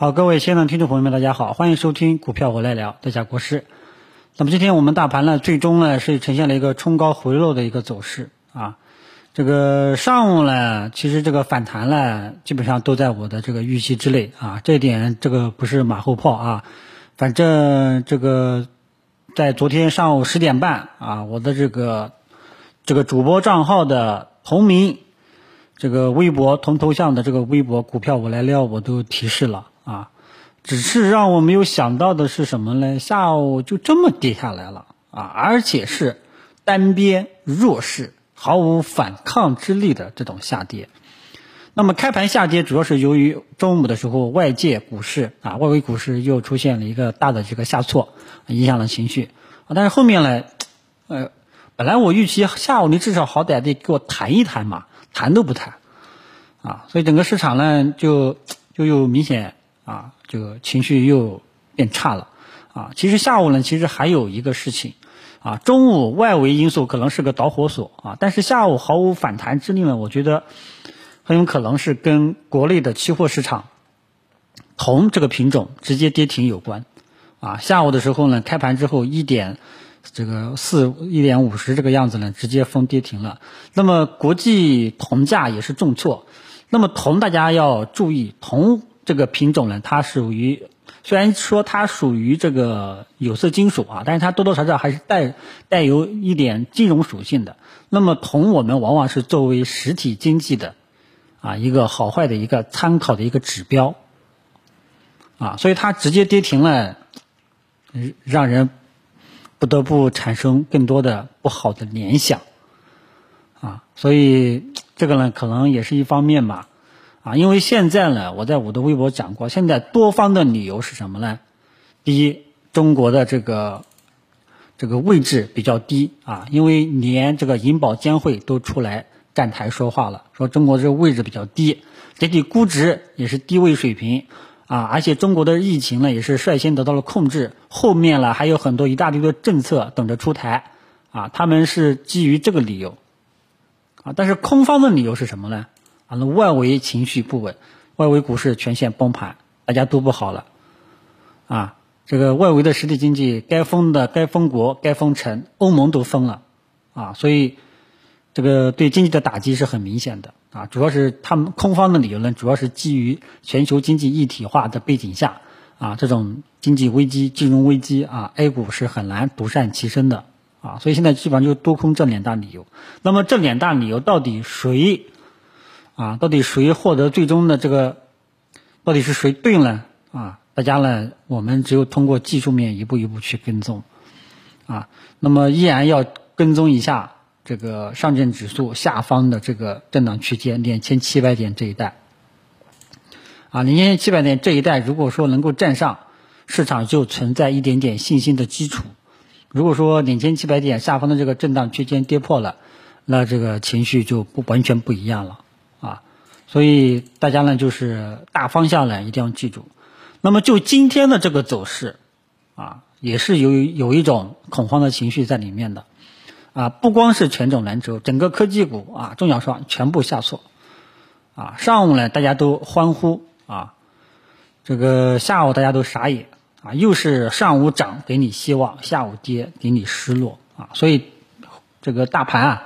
好，各位亲爱的听众朋友们，大家好，欢迎收听股票我来聊，在下国师。那么今天我们大盘呢，最终呢是呈现了一个冲高回落的一个走势啊。这个上午呢，其实这个反弹呢，基本上都在我的这个预期之内啊，这点这个不是马后炮啊。反正这个在昨天上午十点半啊，我的这个这个主播账号的同名这个微博同头像的这个微博股票我来撩，我都提示了。啊，只是让我没有想到的是什么呢？下午就这么跌下来了啊，而且是单边弱势、毫无反抗之力的这种下跌。那么开盘下跌主要是由于中午的时候外界股市啊，外围股市又出现了一个大的这个下挫，影响了情绪。但是后面呢，呃，本来我预期下午你至少好歹得给我谈一谈嘛，谈都不谈啊，所以整个市场呢就就又明显。啊，这个情绪又变差了，啊，其实下午呢，其实还有一个事情，啊，中午外围因素可能是个导火索啊，但是下午毫无反弹之力呢，我觉得很有可能是跟国内的期货市场铜这个品种直接跌停有关，啊，下午的时候呢，开盘之后一点这个四一点五十这个样子呢，直接封跌停了，那么国际铜价也是重挫，那么铜大家要注意铜。这个品种呢，它属于虽然说它属于这个有色金属啊，但是它多多少少还是带带有一点金融属性的。那么铜我们往往是作为实体经济的啊一个好坏的一个参考的一个指标啊，所以它直接跌停了，让人不得不产生更多的不好的联想啊，所以这个呢可能也是一方面吧。啊，因为现在呢，我在我的微博讲过，现在多方的理由是什么呢？第一，中国的这个这个位置比较低啊，因为连这个银保监会都出来站台说话了，说中国这个位置比较低，整体估值也是低位水平啊，而且中国的疫情呢也是率先得到了控制，后面呢还有很多一大堆的政策等着出台啊，他们是基于这个理由啊，但是空方的理由是什么呢？啊，那外围情绪不稳，外围股市全线崩盘，大家都不好了，啊，这个外围的实体经济该封的该封国该封城，欧盟都封了，啊，所以这个对经济的打击是很明显的，啊，主要是他们空方的理由呢，主要是基于全球经济一体化的背景下，啊，这种经济危机、金融危机啊，A 股是很难独善其身的，啊，所以现在基本上就多空这两大理由，那么这两大理由到底谁？啊，到底谁获得最终的这个？到底是谁对呢？啊，大家呢？我们只有通过技术面一步一步去跟踪，啊，那么依然要跟踪一下这个上证指数下方的这个震荡区间两千七百点这一带，啊，两千七百点这一带，如果说能够站上，市场就存在一点点信心的基础；如果说两千七百点下方的这个震荡区间跌破了，那这个情绪就不完全不一样了。所以大家呢，就是大方向呢一定要记住。那么就今天的这个走势，啊，也是有有一种恐慌的情绪在里面的，啊，不光是权重蓝筹，整个科技股啊，中小创全部下挫，啊，上午呢大家都欢呼啊，这个下午大家都傻眼啊，又是上午涨给你希望，下午跌给你失落啊，所以这个大盘啊，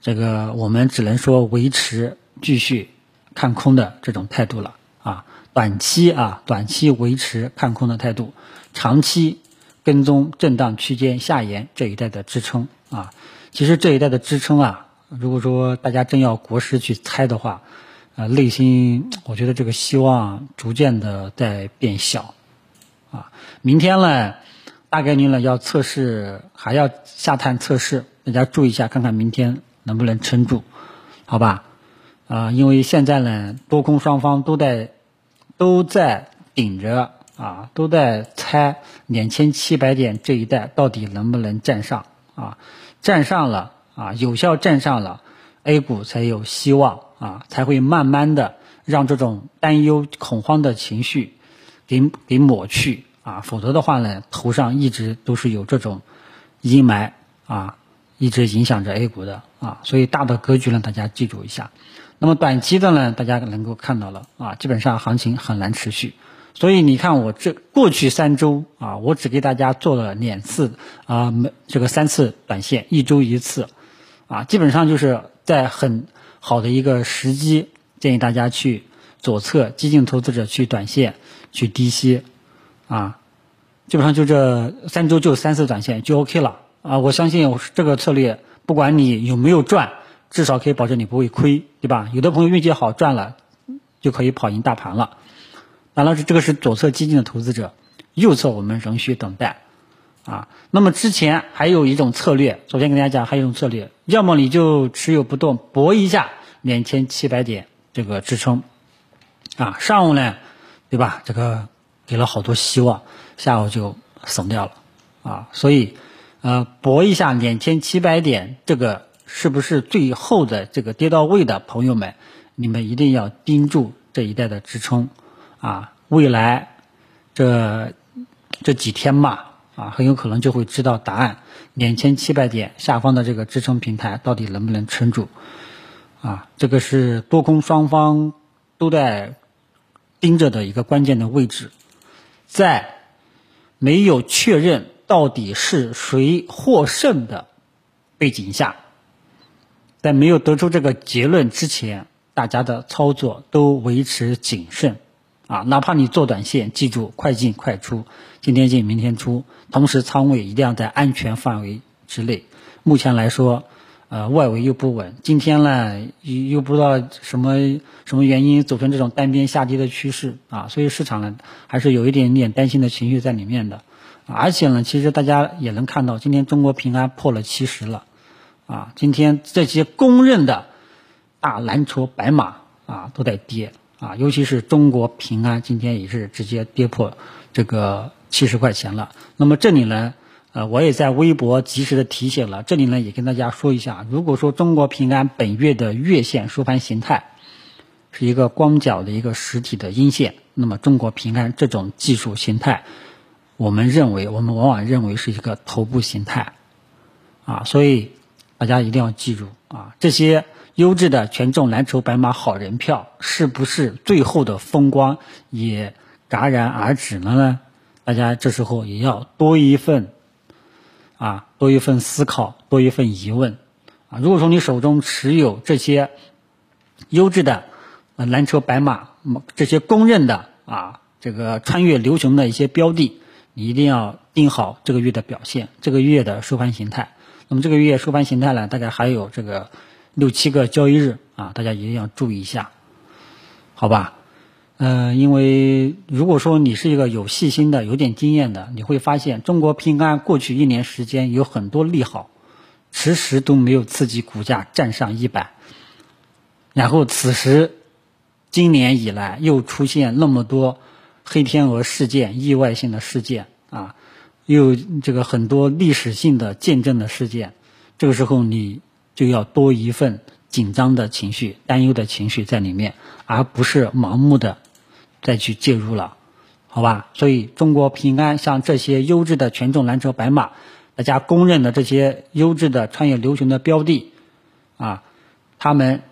这个我们只能说维持。继续看空的这种态度了啊，短期啊，短期维持看空的态度，长期跟踪震荡区间下沿这一带的支撑啊。其实这一带的支撑啊，如果说大家真要国师去猜的话，呃，内心我觉得这个希望逐渐的在变小啊。明天呢，大概率呢要测试，还要下探测试，大家注意一下，看看明天能不能撑住，好吧？啊，因为现在呢，多空双方都在都在顶着啊，都在猜两千七百点这一带到底能不能站上啊？站上了啊，有效站上了，A 股才有希望啊，才会慢慢的让这种担忧恐慌的情绪给给抹去啊，否则的话呢，头上一直都是有这种阴霾啊，一直影响着 A 股的啊，所以大的格局呢，大家记住一下。那么短期的呢，大家能够看到了啊，基本上行情很难持续。所以你看，我这过去三周啊，我只给大家做了两次啊，每这个三次短线，一周一次，啊，基本上就是在很好的一个时机，建议大家去左侧激进投资者去短线去低吸，啊，基本上就这三周就三次短线就 OK 了啊，我相信这个策略，不管你有没有赚，至少可以保证你不会亏，对吧？有的朋友运气好赚了，就可以跑赢大盘了。当然是这个是左侧激进的投资者，右侧我们仍需等待，啊，那么之前还有一种策略，昨天跟大家讲还有一种策略，要么你就持有不动，搏一下两千七百点这个支撑，啊，上午呢，对吧？这个给了好多希望，下午就怂掉了，啊，所以，呃，搏一下两千七百点，这个是不是最后的这个跌到位的朋友们，你们一定要盯住这一带的支撑。啊，未来这这几天吧，啊，很有可能就会知道答案。两千七百点下方的这个支撑平台到底能不能撑住？啊，这个是多空双方都在盯着的一个关键的位置。在没有确认到底是谁获胜的背景下，在没有得出这个结论之前，大家的操作都维持谨慎。啊，哪怕你做短线，记住快进快出，今天进明天出，同时仓位一定要在安全范围之内。目前来说，呃，外围又不稳，今天呢又又不知道什么什么原因走成这种单边下跌的趋势啊，所以市场呢还是有一点点担心的情绪在里面的。而且呢，其实大家也能看到，今天中国平安破了七十了，啊，今天这些公认的大蓝筹白马啊都在跌。啊，尤其是中国平安今天也是直接跌破这个七十块钱了。那么这里呢，呃，我也在微博及时的提醒了。这里呢，也跟大家说一下，如果说中国平安本月的月线收盘形态是一个光脚的一个实体的阴线，那么中国平安这种技术形态，我们认为，我们往往认为是一个头部形态，啊，所以大家一定要记住啊，这些。优质的权重蓝筹白马好人票是不是最后的风光也戛然而止了呢？大家这时候也要多一份啊，多一份思考，多一份疑问啊。如果说你手中持有这些优质的蓝筹白马，这些公认的啊，这个穿越流行的一些标的，你一定要盯好这个月的表现，这个月的收盘形态。那么这个月收盘形态呢，大概还有这个。六七个交易日啊，大家一定要注意一下，好吧？嗯，因为如果说你是一个有细心的、有点经验的，你会发现中国平安过去一年时间有很多利好，迟迟都没有刺激股价站上一百。然后此时，今年以来又出现那么多黑天鹅事件、意外性的事件啊，又这个很多历史性的见证的事件，这个时候你。就要多一份紧张的情绪、担忧的情绪在里面，而不是盲目的再去介入了，好吧？所以中国平安像这些优质的权重蓝筹白马，大家公认的这些优质的穿越流行的标的，啊，他们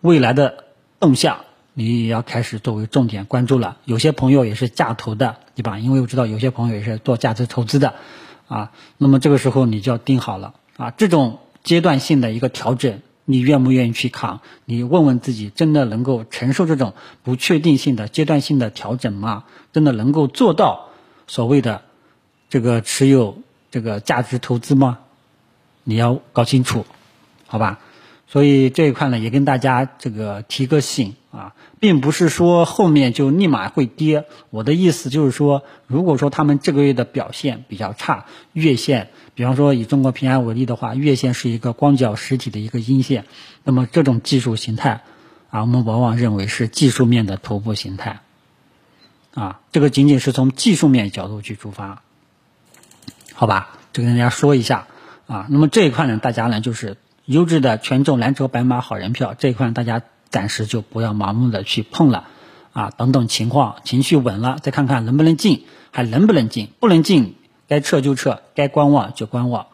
未来的动向，你也要开始作为重点关注了。有些朋友也是价投的，对吧？因为我知道有些朋友也是做价值投资的，啊，那么这个时候你就要盯好了啊，这种。阶段性的一个调整，你愿不愿意去扛？你问问自己，真的能够承受这种不确定性的阶段性的调整吗？真的能够做到所谓的这个持有这个价值投资吗？你要搞清楚，好吧？所以这一块呢，也跟大家这个提个醒啊，并不是说后面就立马会跌。我的意思就是说，如果说他们这个月的表现比较差，月线，比方说以中国平安为例的话，月线是一个光脚实体的一个阴线，那么这种技术形态啊，我们往往认为是技术面的头部形态啊，这个仅仅是从技术面角度去出发，好吧？就跟大家说一下啊，那么这一块呢，大家呢就是。优质的权重蓝筹白马好人票这一块，大家暂时就不要盲目的去碰了，啊，等等情况，情绪稳了再看看能不能进，还能不能进？不能进，该撤就撤，该观望就观望，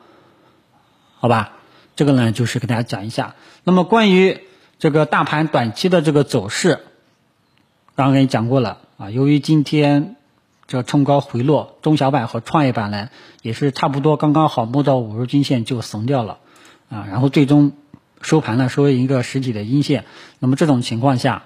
好吧？这个呢，就是给大家讲一下。那么关于这个大盘短期的这个走势，刚刚给你讲过了啊。由于今天这冲高回落，中小板和创业板呢也是差不多刚刚好摸到五日均线就怂掉了啊，然后最终收盘呢收一个实体的阴线。那么这种情况下，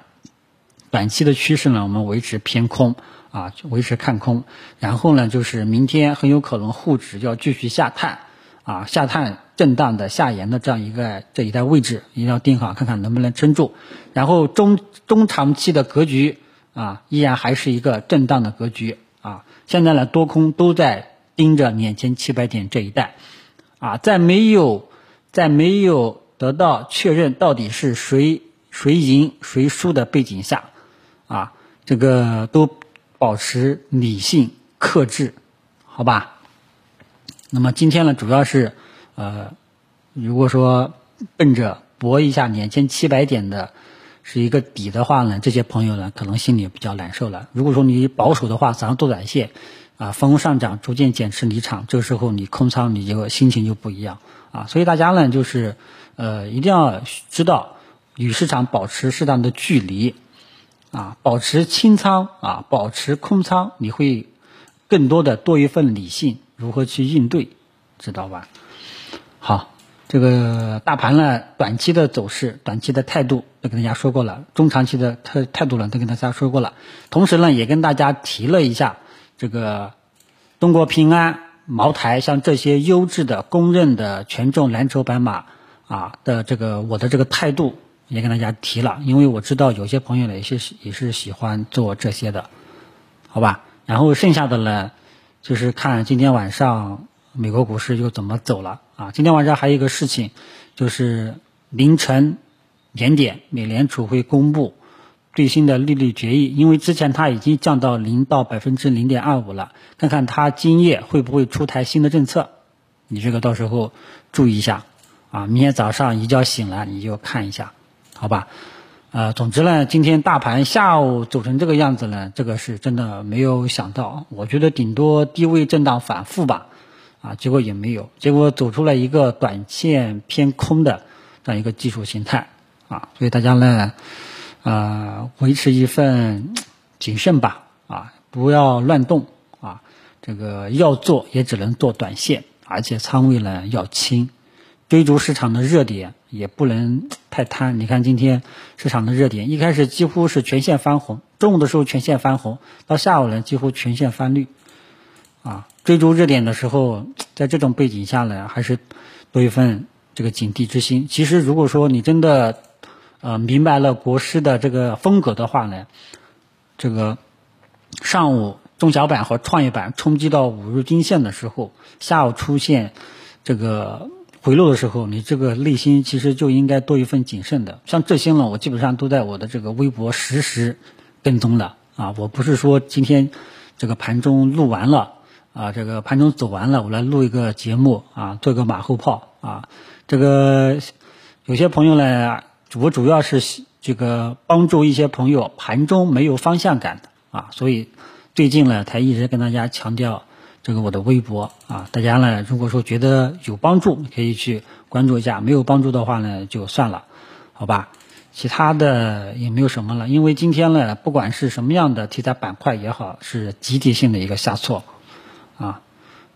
短期的趋势呢我们维持偏空啊，维持看空。然后呢就是明天很有可能沪指要继续下探。啊，下探震荡的下沿的这样一个这一带位置，一定要盯好，看看能不能撑住。然后中中长期的格局啊，依然还是一个震荡的格局啊。现在呢，多空都在盯着两千七百点这一带啊，在没有在没有得到确认到底是谁谁赢谁输的背景下啊，这个都保持理性克制，好吧？那么今天呢，主要是，呃，如果说奔着博一下两千七百点的是一个底的话呢，这些朋友呢可能心里比较难受了。如果说你保守的话，早上做短线，啊，逢上涨逐渐减持离场，这个时候你空仓，你就心情就不一样啊。所以大家呢，就是呃，一定要知道与市场保持适当的距离，啊，保持清仓啊，保持空仓，你会更多的多一份理性。如何去应对，知道吧？好，这个大盘呢，短期的走势、短期的态度都跟大家说过了，中长期的态态度呢都跟大家说过了。同时呢，也跟大家提了一下这个中国平安、茅台，像这些优质的、公认的权重蓝筹白马啊的这个我的这个态度也跟大家提了，因为我知道有些朋友呢也是也是喜欢做这些的，好吧？然后剩下的呢？就是看今天晚上美国股市又怎么走了啊！今天晚上还有一个事情，就是凌晨两点，美联储会公布最新的利率决议，因为之前它已经降到零到百分之零点二五了，看看它今夜会不会出台新的政策，你这个到时候注意一下啊！明天早上一觉醒来你就看一下，好吧？呃，总之呢，今天大盘下午走成这个样子呢，这个是真的没有想到。我觉得顶多低位震荡反复吧，啊，结果也没有，结果走出了一个短线偏空的这样一个技术形态，啊，所以大家呢，呃，维持一份谨慎吧，啊，不要乱动，啊，这个要做也只能做短线，而且仓位呢要轻。追逐市场的热点也不能太贪。你看今天市场的热点，一开始几乎是全线翻红，中午的时候全线翻红，到下午呢几乎全线翻绿。啊，追逐热点的时候，在这种背景下呢，还是多一份这个警惕之心。其实如果说你真的呃明白了国师的这个风格的话呢，这个上午中小板和创业板冲击到五日均线的时候，下午出现这个。回落的时候，你这个内心其实就应该多一份谨慎的。像这些呢，我基本上都在我的这个微博实时跟踪的啊。我不是说今天这个盘中录完了啊，这个盘中走完了，我来录一个节目啊，做个马后炮啊。这个有些朋友呢，我主要是这个帮助一些朋友盘中没有方向感的啊，所以最近呢才一直跟大家强调。这个我的微博啊，大家呢如果说觉得有帮助，可以去关注一下；没有帮助的话呢，就算了，好吧？其他的也没有什么了，因为今天呢，不管是什么样的题材板块也好，是集体性的一个下挫啊，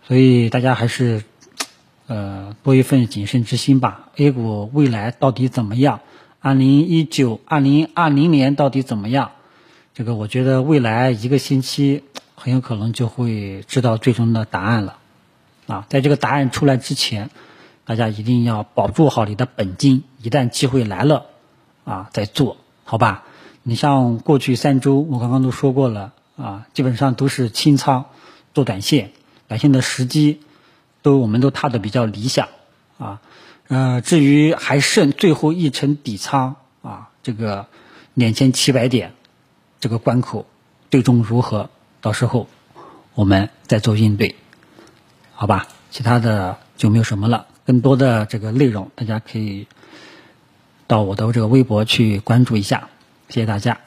所以大家还是呃多一份谨慎之心吧。A 股未来到底怎么样？二零一九、二零二零年到底怎么样？这个我觉得未来一个星期。很有可能就会知道最终的答案了，啊，在这个答案出来之前，大家一定要保住好你的本金，一旦机会来了，啊，再做好吧。你像过去三周，我刚刚都说过了，啊，基本上都是清仓做短线，短线的时机都我们都踏的比较理想，啊，呃，至于还剩最后一层底仓，啊，这个两千七百点这个关口，最终如何？到时候我们再做应对，好吧？其他的就没有什么了。更多的这个内容，大家可以到我的这个微博去关注一下。谢谢大家。